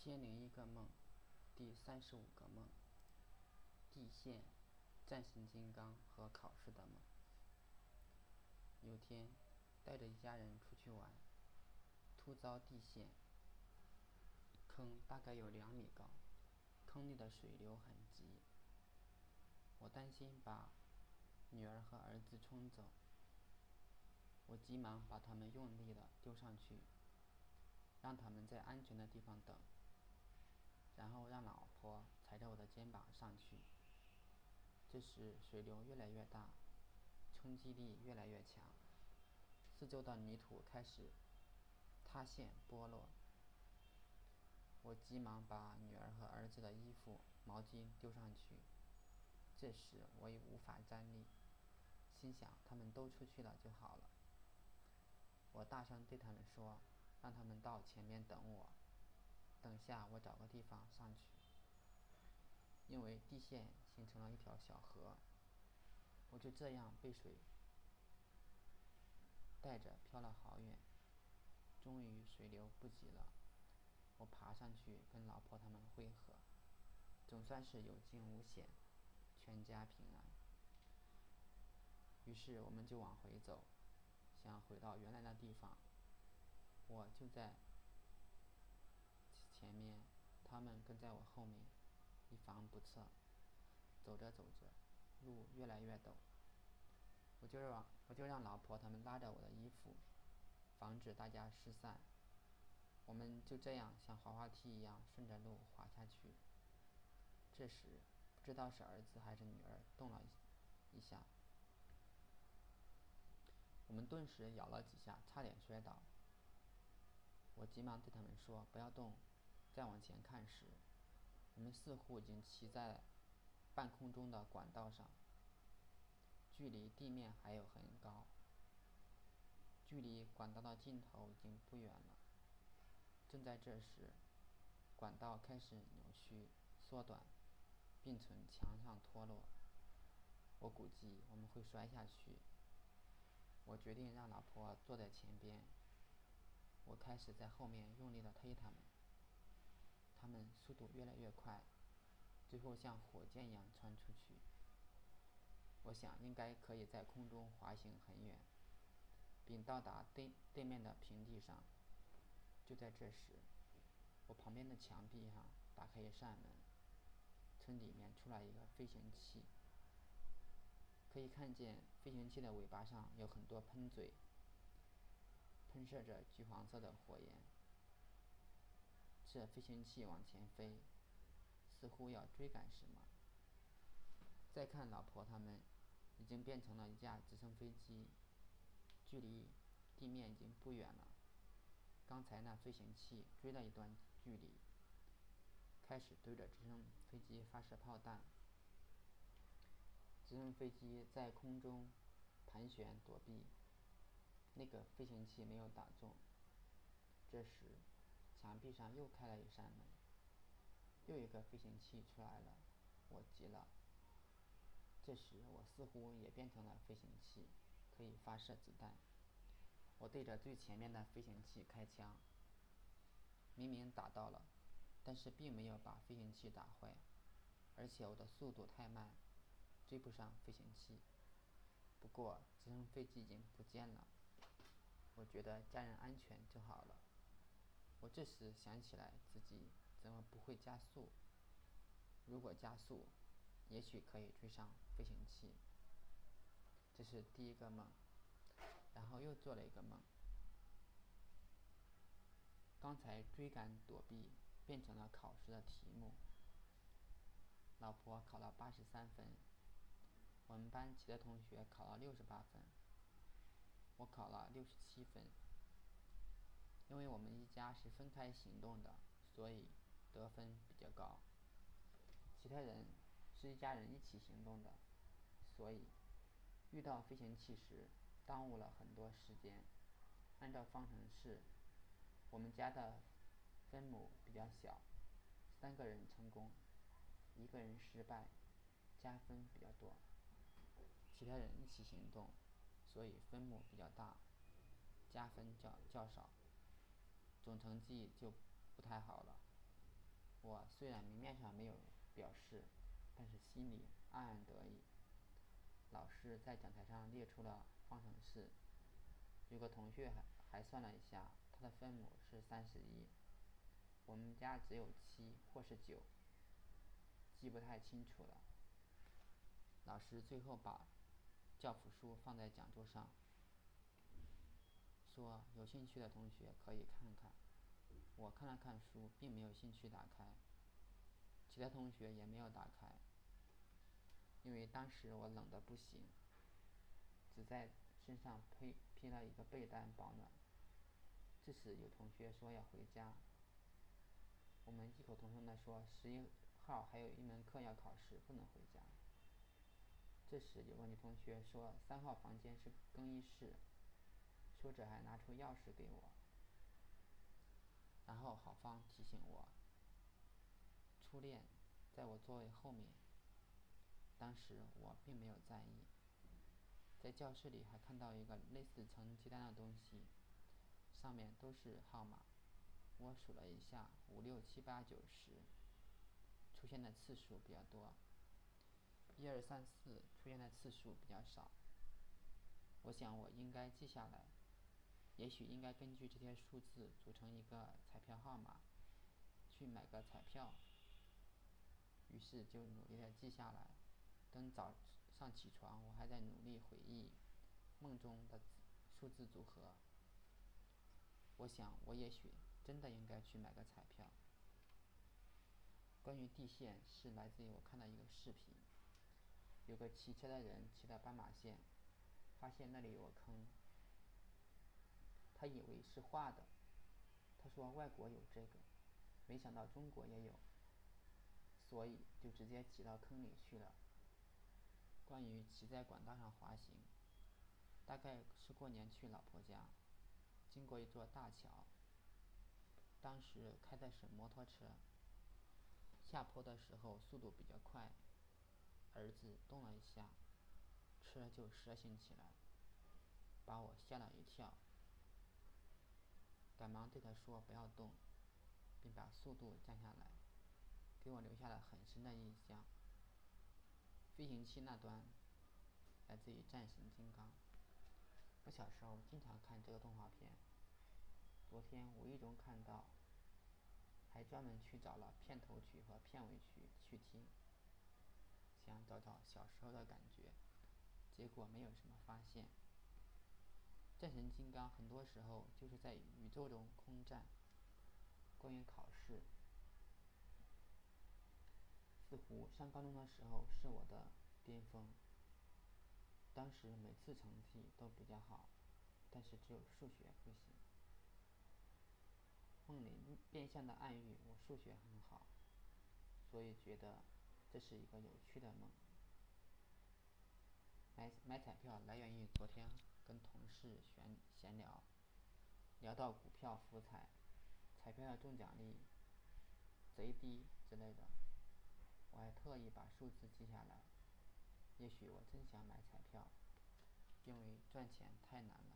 千零一个梦，第三十五个梦，地线、战神金刚和考试的梦。有天，带着一家人出去玩，突遭地陷，坑大概有两米高，坑里的水流很急。我担心把女儿和儿子冲走，我急忙把他们用力的丢上去。让他们在安全的地方等，然后让老婆踩着我的肩膀上去。这时水流越来越大，冲击力越来越强，四周的泥土开始塌陷剥落。我急忙把女儿和儿子的衣服、毛巾丢上去。这时我已无法站立，心想他们都出去了就好了。我大声对他们说。让他们到前面等我，等下我找个地方上去。因为地陷形成了一条小河，我就这样被水带着漂了好远。终于水流不急了，我爬上去跟老婆他们会合，总算是有惊无险，全家平安。于是我们就往回走，想回到原来的地方。我就在前面，他们跟在我后面，以防不测。走着走着，路越来越陡，我就让我就让老婆他们拉着我的衣服，防止大家失散。我们就这样像滑滑梯一样顺着路滑下去。这时，不知道是儿子还是女儿动了一下，我们顿时咬了几下，差点摔倒。我急忙对他们说：“不要动。”再往前看时，我们似乎已经骑在半空中的管道上，距离地面还有很高，距离管道的尽头已经不远了。正在这时，管道开始扭曲、缩短，并从墙上脱落。我估计我们会摔下去。我决定让老婆坐在前边。我开始在后面用力的推他们，他们速度越来越快，最后像火箭一样窜出去。我想应该可以在空中滑行很远，并到达对对面的平地上。就在这时，我旁边的墙壁上打开一扇门，从里面出来一个飞行器。可以看见飞行器的尾巴上有很多喷嘴。喷射着橘黄色的火焰，这飞行器往前飞，似乎要追赶什么。再看老婆他们，已经变成了一架直升飞机，距离地面已经不远了。刚才那飞行器追了一段距离，开始对着直升飞机发射炮弹。直升飞机在空中盘旋躲避。那个飞行器没有打中。这时，墙壁上又开了一扇门，又一个飞行器出来了。我急了。这时，我似乎也变成了飞行器，可以发射子弹。我对着最前面的飞行器开枪。明明打到了，但是并没有把飞行器打坏，而且我的速度太慢，追不上飞行器。不过，直升飞机已经不见了。我觉得家人安全就好了。我这时想起来自己怎么不会加速？如果加速，也许可以追上飞行器。这是第一个梦，然后又做了一个梦。刚才追赶躲避变成了考试的题目。老婆考了八十三分，我们班其他同学考了六十八分。我考了六十七分，因为我们一家是分开行动的，所以得分比较高。其他人是一家人一起行动的，所以遇到飞行器时耽误了很多时间。按照方程式，我们家的分母比较小，三个人成功，一个人失败，加分比较多。其他人一起行动。所以分母比较大，加分较较少，总成绩就不太好了。我虽然明面上没有表示，但是心里暗暗得意。老师在讲台上列出了方程式，有个同学还还算了一下，他的分母是三十一。我们家只有七或是九，记不太清楚了。老师最后把教辅书放在讲桌上，说：“有兴趣的同学可以看看。”我看了看书，并没有兴趣打开。其他同学也没有打开，因为当时我冷得不行，只在身上披披了一个被单保暖。这时有同学说要回家，我们异口同声地说十一号还有一门课要考试，不能回家。这时有个女同学说三号房间是更衣室，说着还拿出钥匙给我。然后郝芳提醒我，初恋在我座位后面。当时我并没有在意。在教室里还看到一个类似成绩单的东西，上面都是号码。我数了一下，五六七八九十，出现的次数比较多。一二三四出现的次数比较少。我想我应该记下来。也许应该根据这些数字组成一个彩票号码，去买个彩票。于是就努力的记下来。等早上起床，我还在努力回忆梦中的数字组合。我想，我也许真的应该去买个彩票。关于地线，是来自于我看到一个视频，有个骑车的人骑到斑马线，发现那里有个坑。他以为是画的，他说外国有这个，没想到中国也有，所以就直接挤到坑里去了。关于骑在管道上滑行，大概是过年去老婆家，经过一座大桥，当时开的是摩托车，下坡的时候速度比较快，儿子动了一下，车就蛇行起来，把我吓了一跳。赶忙对他说：“不要动，并把速度降下来，给我留下了很深的印象。飞行器那端来自于战神金刚，我小时候经常看这个动画片。昨天无意中看到，还专门去找了片头曲和片尾曲去听，想找找小时候的感觉，结果没有什么发现。”战神金刚很多时候就是在宇宙中空战。关于考试，似乎上高中的时候是我的巅峰。当时每次成绩都比较好，但是只有数学不行。梦里变相的暗喻我数学很好，所以觉得这是一个有趣的梦。买买彩票来源于昨天。跟同事闲闲聊，聊到股票福彩，彩票的中奖率贼低之类的，我还特意把数字记下来。也许我真想买彩票，因为赚钱太难了。